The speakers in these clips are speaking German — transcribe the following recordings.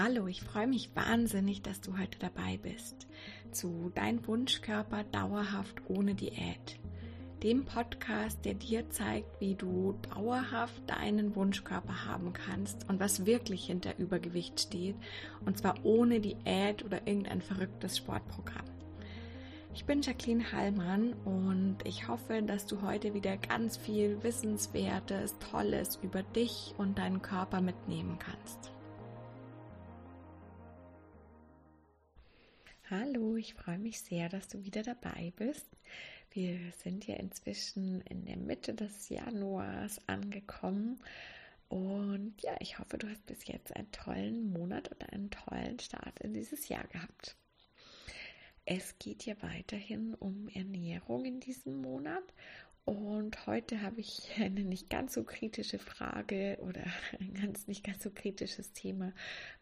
Hallo, ich freue mich wahnsinnig, dass du heute dabei bist zu Dein Wunschkörper dauerhaft ohne Diät. Dem Podcast, der dir zeigt, wie du dauerhaft deinen Wunschkörper haben kannst und was wirklich hinter Übergewicht steht. Und zwar ohne Diät oder irgendein verrücktes Sportprogramm. Ich bin Jacqueline Hallmann und ich hoffe, dass du heute wieder ganz viel Wissenswertes, Tolles über dich und deinen Körper mitnehmen kannst. Hallo, ich freue mich sehr, dass du wieder dabei bist. Wir sind ja inzwischen in der Mitte des Januars angekommen und ja, ich hoffe, du hast bis jetzt einen tollen Monat oder einen tollen Start in dieses Jahr gehabt. Es geht ja weiterhin um Ernährung in diesem Monat und heute habe ich eine nicht ganz so kritische Frage oder ein ganz nicht ganz so kritisches Thema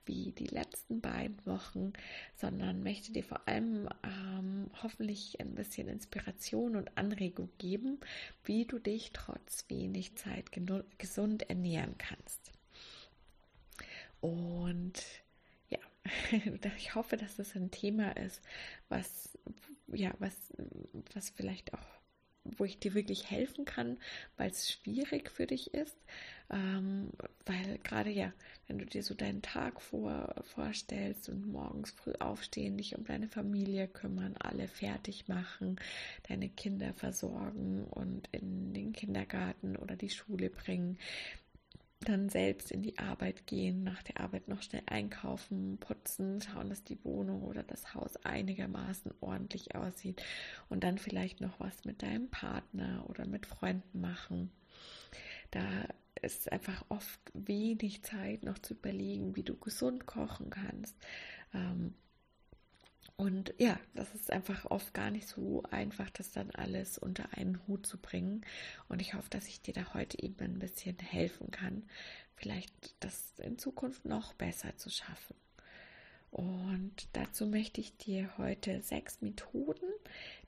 wie die letzten beiden Wochen, sondern möchte dir vor allem ähm, hoffentlich ein bisschen Inspiration und Anregung geben, wie du dich trotz wenig Zeit gesund ernähren kannst. Und ja, ich hoffe, dass das ein Thema ist, was ja, was, was vielleicht auch wo ich dir wirklich helfen kann, weil es schwierig für dich ist. Ähm, weil gerade ja, wenn du dir so deinen Tag vor, vorstellst und morgens früh aufstehen, dich um deine Familie kümmern, alle fertig machen, deine Kinder versorgen und in den Kindergarten oder die Schule bringen, dann selbst in die Arbeit gehen, nach der Arbeit noch schnell einkaufen, putzen, schauen, dass die Wohnung oder das Haus einigermaßen ordentlich aussieht und dann vielleicht noch was mit deinem Partner oder mit Freunden machen. Da ist einfach oft wenig Zeit noch zu überlegen, wie du gesund kochen kannst. Ähm, und ja, das ist einfach oft gar nicht so einfach, das dann alles unter einen Hut zu bringen. Und ich hoffe, dass ich dir da heute eben ein bisschen helfen kann, vielleicht das in Zukunft noch besser zu schaffen. Und dazu möchte ich dir heute sechs Methoden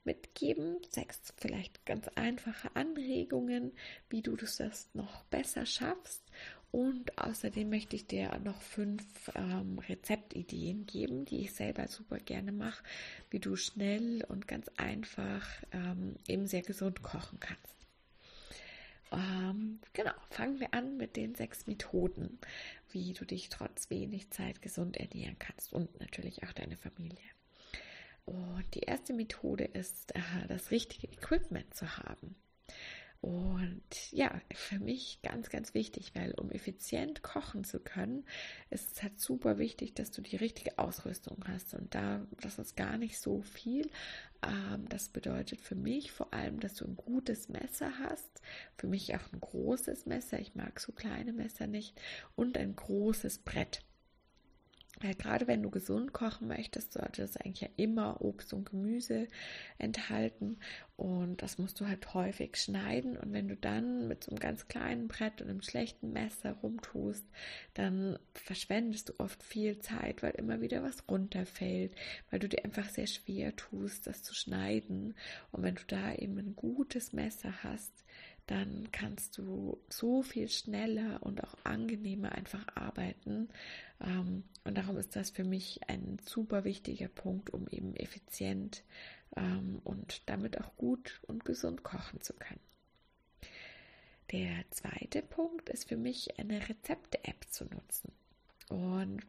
mitgeben, sechs vielleicht ganz einfache Anregungen, wie du das noch besser schaffst. Und außerdem möchte ich dir noch fünf ähm, Rezeptideen geben, die ich selber super gerne mache, wie du schnell und ganz einfach ähm, eben sehr gesund kochen kannst. Ähm, genau, fangen wir an mit den sechs Methoden, wie du dich trotz wenig Zeit gesund ernähren kannst und natürlich auch deine Familie. Und die erste Methode ist, äh, das richtige Equipment zu haben. Und ja, für mich ganz, ganz wichtig, weil um effizient kochen zu können, ist es halt super wichtig, dass du die richtige Ausrüstung hast. Und da, das ist gar nicht so viel. Ähm, das bedeutet für mich vor allem, dass du ein gutes Messer hast. Für mich auch ein großes Messer. Ich mag so kleine Messer nicht. Und ein großes Brett. Weil gerade wenn du gesund kochen möchtest, sollte es eigentlich ja immer Obst und Gemüse enthalten. Und das musst du halt häufig schneiden. Und wenn du dann mit so einem ganz kleinen Brett und einem schlechten Messer rumtust, dann verschwendest du oft viel Zeit, weil immer wieder was runterfällt, weil du dir einfach sehr schwer tust, das zu schneiden. Und wenn du da eben ein gutes Messer hast, dann kannst du so viel schneller und auch angenehmer einfach arbeiten. Ähm, und darum ist das für mich ein super wichtiger Punkt, um eben effizient ähm, und damit auch gut und gesund kochen zu können. Der zweite Punkt ist für mich eine Rezepte-App zu nutzen. Und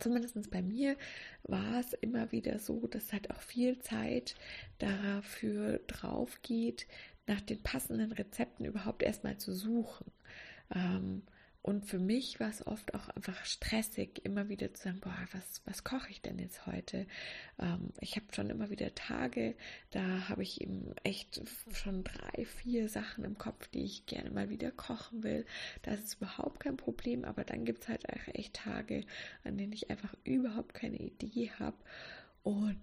zumindest bei mir war es immer wieder so, dass halt auch viel Zeit dafür drauf geht, nach den passenden Rezepten überhaupt erstmal zu suchen. Ähm, und für mich war es oft auch einfach stressig, immer wieder zu sagen, boah, was, was koche ich denn jetzt heute? Ähm, ich habe schon immer wieder Tage, da habe ich eben echt schon drei, vier Sachen im Kopf, die ich gerne mal wieder kochen will. Das ist überhaupt kein Problem, aber dann gibt es halt auch echt Tage, an denen ich einfach überhaupt keine Idee habe. Und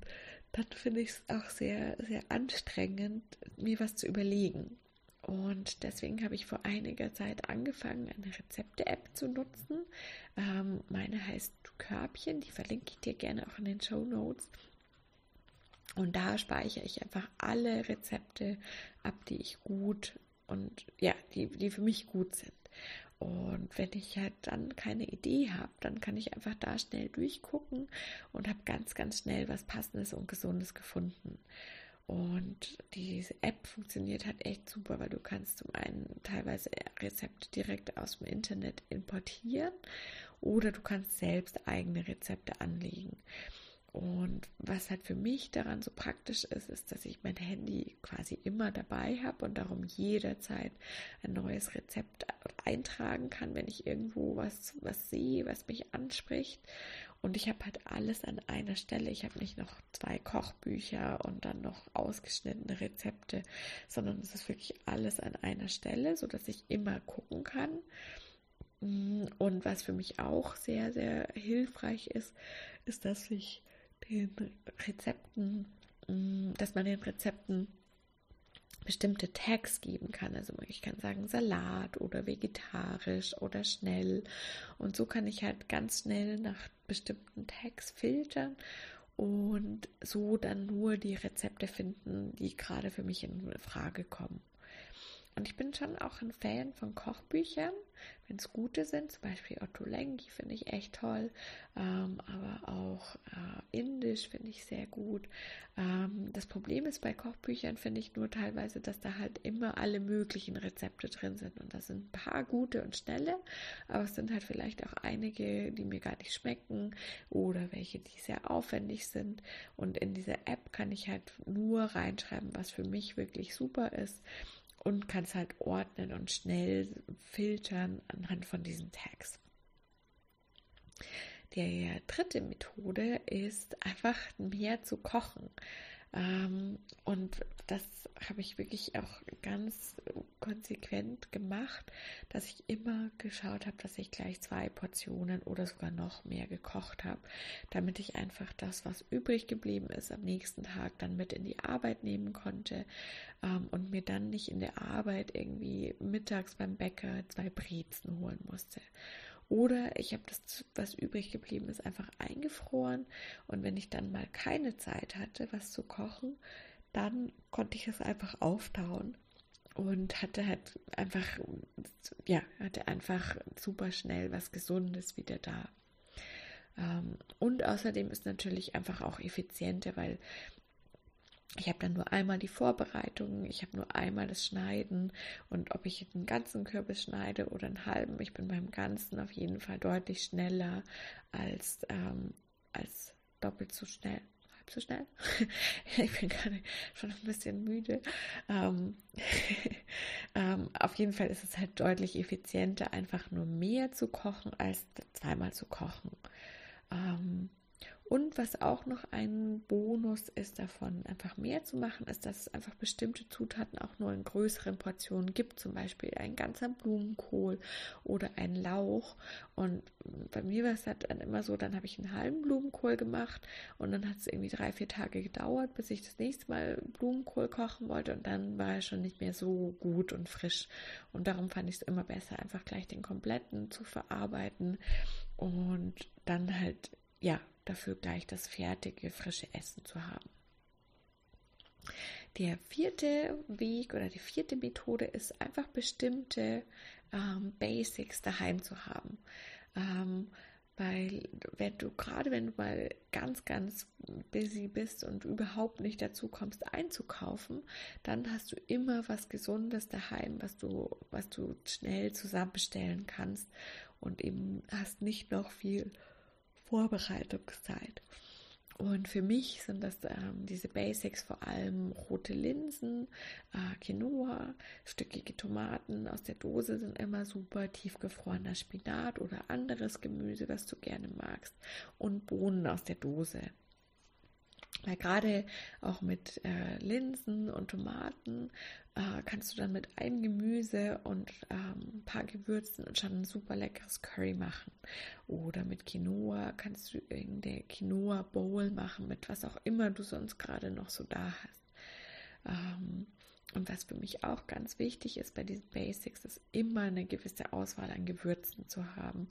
dann finde ich es auch sehr, sehr anstrengend, mir was zu überlegen. Und deswegen habe ich vor einiger Zeit angefangen, eine Rezepte-App zu nutzen. Ähm, meine heißt Körbchen, die verlinke ich dir gerne auch in den Show Notes. Und da speichere ich einfach alle Rezepte ab, die ich gut und ja, die, die für mich gut sind. Und wenn ich halt dann keine Idee habe, dann kann ich einfach da schnell durchgucken und habe ganz, ganz schnell was Passendes und Gesundes gefunden. Und diese App funktioniert halt echt super, weil du kannst zum einen teilweise Rezepte direkt aus dem Internet importieren oder du kannst selbst eigene Rezepte anlegen. Und was halt für mich daran so praktisch ist, ist, dass ich mein Handy quasi immer dabei habe und darum jederzeit ein neues Rezept eintragen kann, wenn ich irgendwo was, was sehe, was mich anspricht. Und ich habe halt alles an einer Stelle. Ich habe nicht noch zwei Kochbücher und dann noch ausgeschnittene Rezepte, sondern es ist wirklich alles an einer Stelle, so dass ich immer gucken kann. Und was für mich auch sehr, sehr hilfreich ist, ist, dass ich den Rezepten, mm, dass man den Rezepten bestimmte Tags geben kann. Also ich kann sagen Salat oder vegetarisch oder schnell. Und so kann ich halt ganz schnell nach bestimmten Tags filtern und so dann nur die Rezepte finden, die gerade für mich in Frage kommen. Und ich bin schon auch ein Fan von Kochbüchern, wenn es gute sind. Zum Beispiel Otto Lengi finde ich echt toll. Ähm, aber auch äh, Indisch finde ich sehr gut. Ähm, das Problem ist bei Kochbüchern, finde ich nur teilweise, dass da halt immer alle möglichen Rezepte drin sind. Und da sind ein paar gute und schnelle, aber es sind halt vielleicht auch einige, die mir gar nicht schmecken oder welche, die sehr aufwendig sind. Und in dieser App kann ich halt nur reinschreiben, was für mich wirklich super ist und kannst halt ordnen und schnell filtern anhand von diesen Tags. Die dritte Methode ist einfach mehr zu kochen. Ähm, und das habe ich wirklich auch ganz konsequent gemacht, dass ich immer geschaut habe, dass ich gleich zwei Portionen oder sogar noch mehr gekocht habe, damit ich einfach das, was übrig geblieben ist, am nächsten Tag dann mit in die Arbeit nehmen konnte ähm, und mir dann nicht in der Arbeit irgendwie mittags beim Bäcker zwei Brezen holen musste. Oder ich habe das, was übrig geblieben ist, einfach eingefroren. Und wenn ich dann mal keine Zeit hatte, was zu kochen, dann konnte ich es einfach auftauen und hatte halt einfach, ja, hatte einfach super schnell was Gesundes wieder da. Ähm, und außerdem ist natürlich einfach auch effizienter, weil ich habe dann nur einmal die Vorbereitung, ich habe nur einmal das Schneiden und ob ich einen ganzen Kürbis schneide oder einen halben, ich bin beim Ganzen auf jeden Fall deutlich schneller als, ähm, als doppelt so schnell. So schnell? ich bin gerade schon ein bisschen müde. Ähm, ähm, auf jeden Fall ist es halt deutlich effizienter, einfach nur mehr zu kochen, als zweimal zu kochen. Ähm, und was auch noch ein Bonus ist davon, einfach mehr zu machen, ist, dass es einfach bestimmte Zutaten auch nur in größeren Portionen gibt. Zum Beispiel ein ganzer Blumenkohl oder ein Lauch. Und bei mir war es halt dann immer so, dann habe ich einen halben Blumenkohl gemacht und dann hat es irgendwie drei, vier Tage gedauert, bis ich das nächste Mal Blumenkohl kochen wollte und dann war er schon nicht mehr so gut und frisch. Und darum fand ich es immer besser, einfach gleich den kompletten zu verarbeiten und dann halt ja, dafür gleich das fertige, frische Essen zu haben. Der vierte Weg oder die vierte Methode ist einfach bestimmte ähm, Basics daheim zu haben. Ähm, weil wenn du gerade wenn du mal ganz, ganz busy bist und überhaupt nicht dazu kommst einzukaufen, dann hast du immer was Gesundes daheim, was du, was du schnell zusammenstellen kannst und eben hast nicht noch viel Vorbereitungszeit. Und für mich sind das ähm, diese Basics vor allem rote Linsen, äh, Quinoa, stückige Tomaten aus der Dose sind immer super, tiefgefrorener Spinat oder anderes Gemüse, was du gerne magst und Bohnen aus der Dose. Weil gerade auch mit äh, Linsen und Tomaten äh, kannst du dann mit einem Gemüse und ähm, ein paar Gewürzen schon ein super leckeres Curry machen. Oder mit Quinoa kannst du irgendeine Quinoa Bowl machen, mit was auch immer du sonst gerade noch so da hast. Ähm, und was für mich auch ganz wichtig ist bei diesen Basics, ist immer eine gewisse Auswahl an Gewürzen zu haben.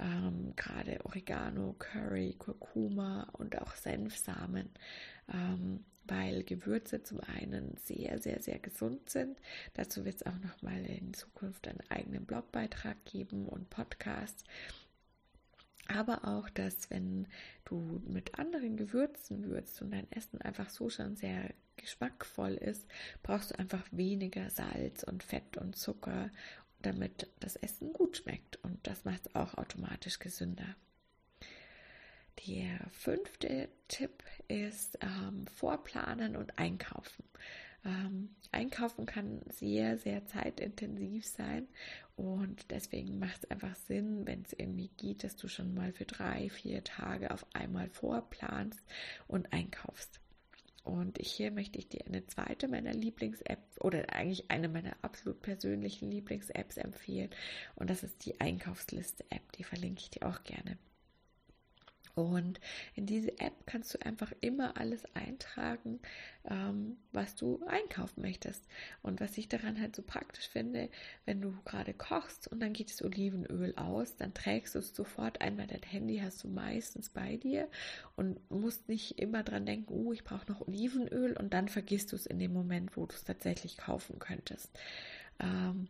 ähm, gerade Oregano, Curry, Kurkuma und auch Senfsamen, ähm, weil Gewürze zum einen sehr, sehr, sehr gesund sind. Dazu wird es auch nochmal in Zukunft einen eigenen Blogbeitrag geben und Podcast aber auch, dass wenn du mit anderen Gewürzen würzt und dein Essen einfach so schon sehr geschmackvoll ist, brauchst du einfach weniger Salz und Fett und Zucker, damit das Essen gut schmeckt. Und das macht es auch automatisch gesünder. Der fünfte Tipp ist ähm, Vorplanen und Einkaufen. Ähm, einkaufen kann sehr, sehr zeitintensiv sein und deswegen macht es einfach Sinn, wenn es irgendwie geht, dass du schon mal für drei, vier Tage auf einmal vorplanst und einkaufst. Und hier möchte ich dir eine zweite meiner Lieblings-App oder eigentlich eine meiner absolut persönlichen Lieblings-Apps empfehlen. Und das ist die Einkaufsliste-App. Die verlinke ich dir auch gerne. Und in diese App kannst du einfach immer alles eintragen, ähm, was du einkaufen möchtest. Und was ich daran halt so praktisch finde, wenn du gerade kochst und dann geht das Olivenöl aus, dann trägst du es sofort ein, weil dein Handy hast du meistens bei dir und musst nicht immer dran denken, oh, ich brauche noch Olivenöl und dann vergisst du es in dem Moment, wo du es tatsächlich kaufen könntest. Ähm,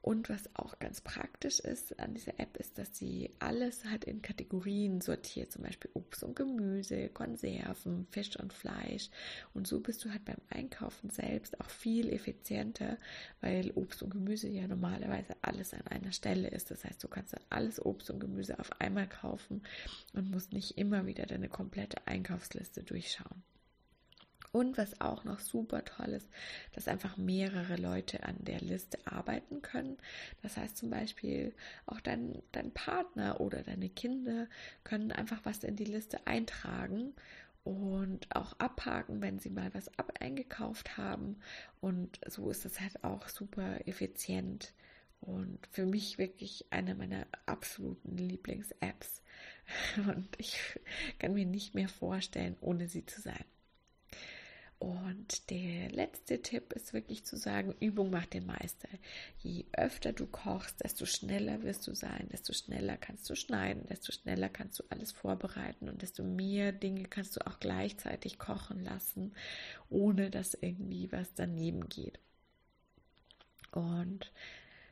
und was auch ganz praktisch ist an dieser App, ist, dass sie alles halt in Kategorien sortiert, zum Beispiel Obst und Gemüse, Konserven, Fisch und Fleisch. Und so bist du halt beim Einkaufen selbst auch viel effizienter, weil Obst und Gemüse ja normalerweise alles an einer Stelle ist. Das heißt, du kannst dann alles Obst und Gemüse auf einmal kaufen und musst nicht immer wieder deine komplette Einkaufsliste durchschauen. Und was auch noch super toll ist, dass einfach mehrere Leute an der Liste arbeiten können. Das heißt zum Beispiel auch dein, dein Partner oder deine Kinder können einfach was in die Liste eintragen und auch abhaken, wenn sie mal was ab eingekauft haben. Und so ist es halt auch super effizient. Und für mich wirklich eine meiner absoluten Lieblings-Apps. Und ich kann mir nicht mehr vorstellen, ohne sie zu sein. Und der letzte Tipp ist wirklich zu sagen, Übung macht den Meister. Je öfter du kochst, desto schneller wirst du sein, desto schneller kannst du schneiden, desto schneller kannst du alles vorbereiten und desto mehr Dinge kannst du auch gleichzeitig kochen lassen, ohne dass irgendwie was daneben geht. Und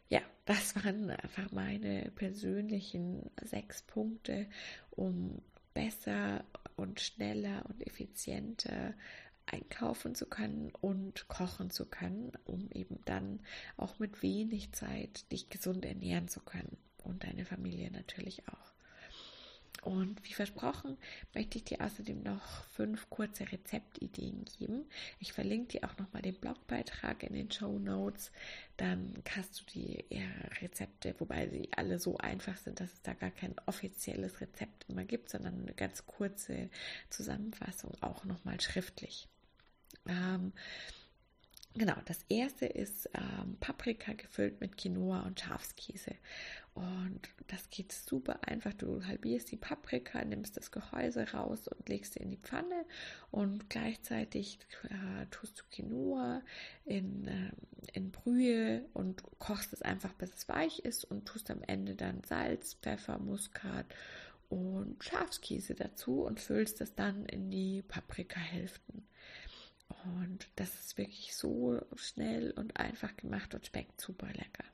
ja, das waren einfach meine persönlichen sechs Punkte, um besser und schneller und effizienter einkaufen zu können und kochen zu können, um eben dann auch mit wenig Zeit dich gesund ernähren zu können und deine Familie natürlich auch. Und wie versprochen, möchte ich dir außerdem noch fünf kurze Rezeptideen geben. Ich verlinke dir auch nochmal den Blogbeitrag in den Show Notes. Dann kannst du die Rezepte, wobei sie alle so einfach sind, dass es da gar kein offizielles Rezept immer gibt, sondern eine ganz kurze Zusammenfassung auch nochmal schriftlich. Ähm, genau, das erste ist ähm, Paprika gefüllt mit Quinoa und Schafskäse. Und das geht super einfach. Du halbierst die Paprika, nimmst das Gehäuse raus und legst sie in die Pfanne und gleichzeitig äh, tust du Quinoa in, äh, in Brühe und kochst es einfach, bis es weich ist und tust am Ende dann Salz, Pfeffer, Muskat und Schafskäse dazu und füllst es dann in die Paprikahälften. Und das ist wirklich so schnell und einfach gemacht und schmeckt super lecker.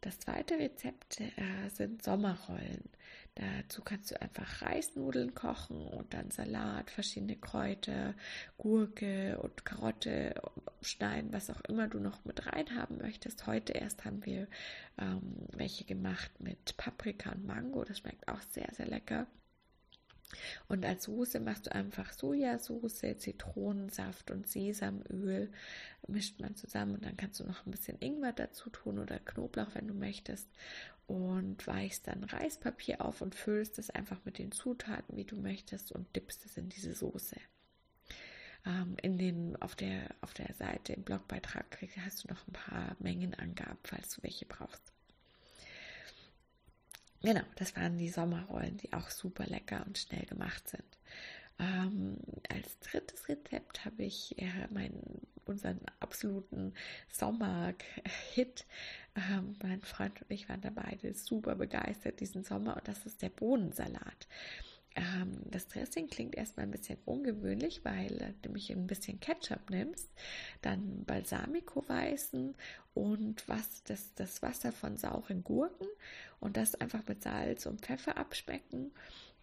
Das zweite Rezept äh, sind Sommerrollen. Dazu kannst du einfach Reisnudeln kochen und dann Salat, verschiedene Kräuter, Gurke und Karotte schneiden, was auch immer du noch mit rein haben möchtest. Heute erst haben wir ähm, welche gemacht mit Paprika und Mango. Das schmeckt auch sehr, sehr lecker. Und als Soße machst du einfach Sojasauce, Zitronensaft und Sesamöl, mischt man zusammen und dann kannst du noch ein bisschen Ingwer dazu tun oder Knoblauch, wenn du möchtest. Und weichst dann Reispapier auf und füllst es einfach mit den Zutaten, wie du möchtest, und dippst es in diese Soße. Ähm, in den, auf, der, auf der Seite im Blogbeitrag hast du noch ein paar Mengenangaben, falls du welche brauchst. Genau, das waren die Sommerrollen, die auch super lecker und schnell gemacht sind. Ähm, als drittes Rezept habe ich äh, mein unseren absoluten Sommer-Hit. Ähm, mein Freund und ich waren da beide super begeistert diesen Sommer und das ist der Bohnensalat. Ähm, das Dressing klingt erstmal ein bisschen ungewöhnlich, weil du mich ein bisschen Ketchup nimmst, dann Balsamico-Weißen und was, das, das Wasser von sauren Gurken und das einfach mit Salz und Pfeffer abspecken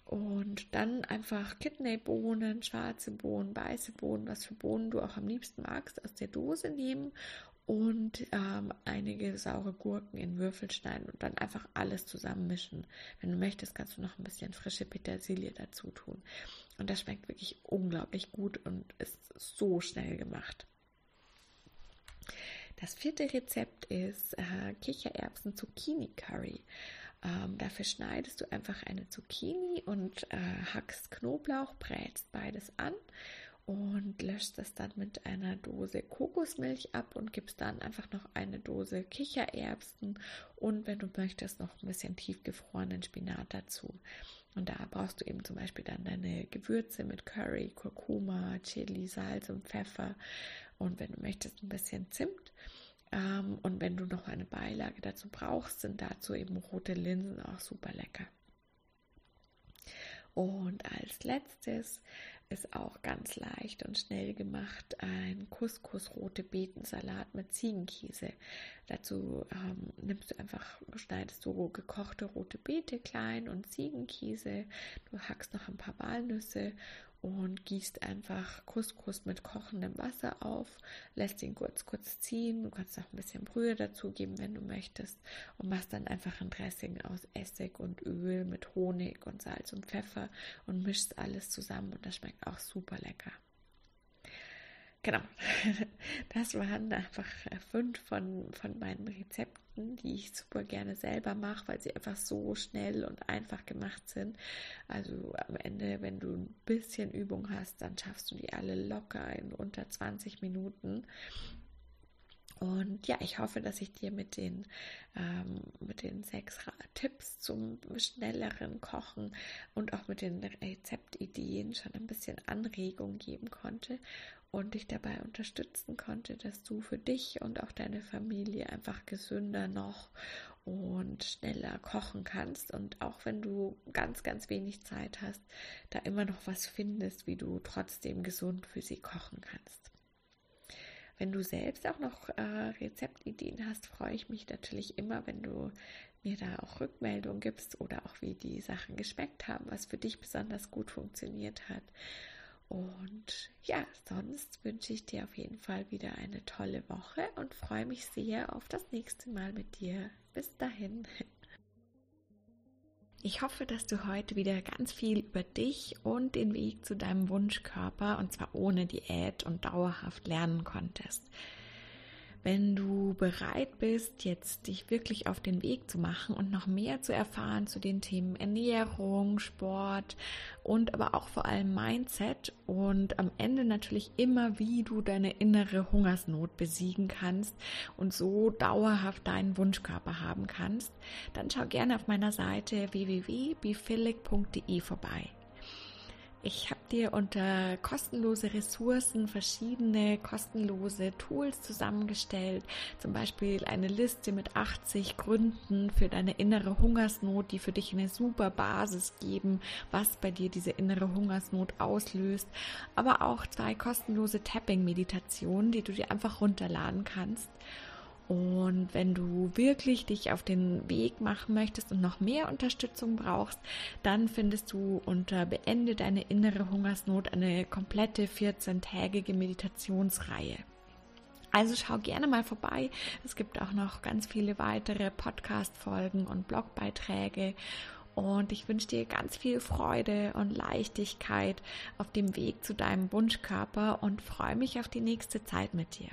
und dann einfach Kidneybohnen, schwarze Bohnen, weiße Bohnen, was für Bohnen du auch am liebsten magst, aus der Dose nehmen und ähm, einige saure Gurken in Würfel schneiden und dann einfach alles zusammenmischen. Wenn du möchtest, kannst du noch ein bisschen frische Petersilie dazu tun. Und das schmeckt wirklich unglaublich gut und ist so schnell gemacht. Das vierte Rezept ist äh, Kichererbsen-Zucchini-Curry. Ähm, dafür schneidest du einfach eine Zucchini und äh, hackst Knoblauch, brätst beides an und löscht das dann mit einer Dose Kokosmilch ab und gibst dann einfach noch eine Dose Kichererbsen und wenn du möchtest noch ein bisschen tiefgefrorenen Spinat dazu. Und da brauchst du eben zum Beispiel dann deine Gewürze mit Curry, Kurkuma, Chili, Salz und Pfeffer und wenn du möchtest ein bisschen Zimt. Ähm, und wenn du noch eine Beilage dazu brauchst, sind dazu eben rote Linsen auch super lecker. Und als letztes ist auch ganz leicht und schnell gemacht ein Couscous rote Beetensalat mit Ziegenkäse. Dazu ähm, nimmst du einfach, schneidest du gekochte rote Beete klein und Ziegenkäse. Du hackst noch ein paar Walnüsse und gießt einfach Couscous mit kochendem Wasser auf, lässt ihn kurz kurz ziehen. Du kannst auch ein bisschen Brühe dazugeben, wenn du möchtest und machst dann einfach ein Dressing aus Essig und Öl mit Honig und Salz und Pfeffer und mischst alles zusammen und das schmeckt auch super lecker. Genau, das waren einfach fünf von, von meinen Rezepten, die ich super gerne selber mache, weil sie einfach so schnell und einfach gemacht sind. Also am Ende, wenn du ein bisschen Übung hast, dann schaffst du die alle locker in unter 20 Minuten. Und ja, ich hoffe, dass ich dir mit den, ähm, mit den sechs Tipps zum schnelleren Kochen und auch mit den Rezeptideen schon ein bisschen Anregung geben konnte und dich dabei unterstützen konnte, dass du für dich und auch deine Familie einfach gesünder noch und schneller kochen kannst und auch wenn du ganz, ganz wenig Zeit hast, da immer noch was findest, wie du trotzdem gesund für sie kochen kannst. Wenn du selbst auch noch äh, Rezeptideen hast, freue ich mich natürlich immer, wenn du mir da auch Rückmeldungen gibst oder auch wie die Sachen geschmeckt haben, was für dich besonders gut funktioniert hat. Und ja, sonst wünsche ich dir auf jeden Fall wieder eine tolle Woche und freue mich sehr auf das nächste Mal mit dir. Bis dahin. Ich hoffe, dass du heute wieder ganz viel über dich und den Weg zu deinem Wunschkörper und zwar ohne Diät und dauerhaft lernen konntest. Wenn du bereit bist, jetzt dich wirklich auf den Weg zu machen und noch mehr zu erfahren zu den Themen Ernährung, Sport und aber auch vor allem Mindset und am Ende natürlich immer, wie du deine innere Hungersnot besiegen kannst und so dauerhaft deinen Wunschkörper haben kannst, dann schau gerne auf meiner Seite www.bifillig.de vorbei. Ich habe dir unter kostenlose Ressourcen verschiedene kostenlose Tools zusammengestellt. Zum Beispiel eine Liste mit 80 Gründen für deine innere Hungersnot, die für dich eine super Basis geben, was bei dir diese innere Hungersnot auslöst. Aber auch zwei kostenlose Tapping-Meditationen, die du dir einfach runterladen kannst. Und wenn du wirklich dich auf den Weg machen möchtest und noch mehr Unterstützung brauchst, dann findest du unter Beende deine innere Hungersnot eine komplette 14-tägige Meditationsreihe. Also schau gerne mal vorbei. Es gibt auch noch ganz viele weitere Podcast-Folgen und Blogbeiträge. Und ich wünsche dir ganz viel Freude und Leichtigkeit auf dem Weg zu deinem Wunschkörper und freue mich auf die nächste Zeit mit dir.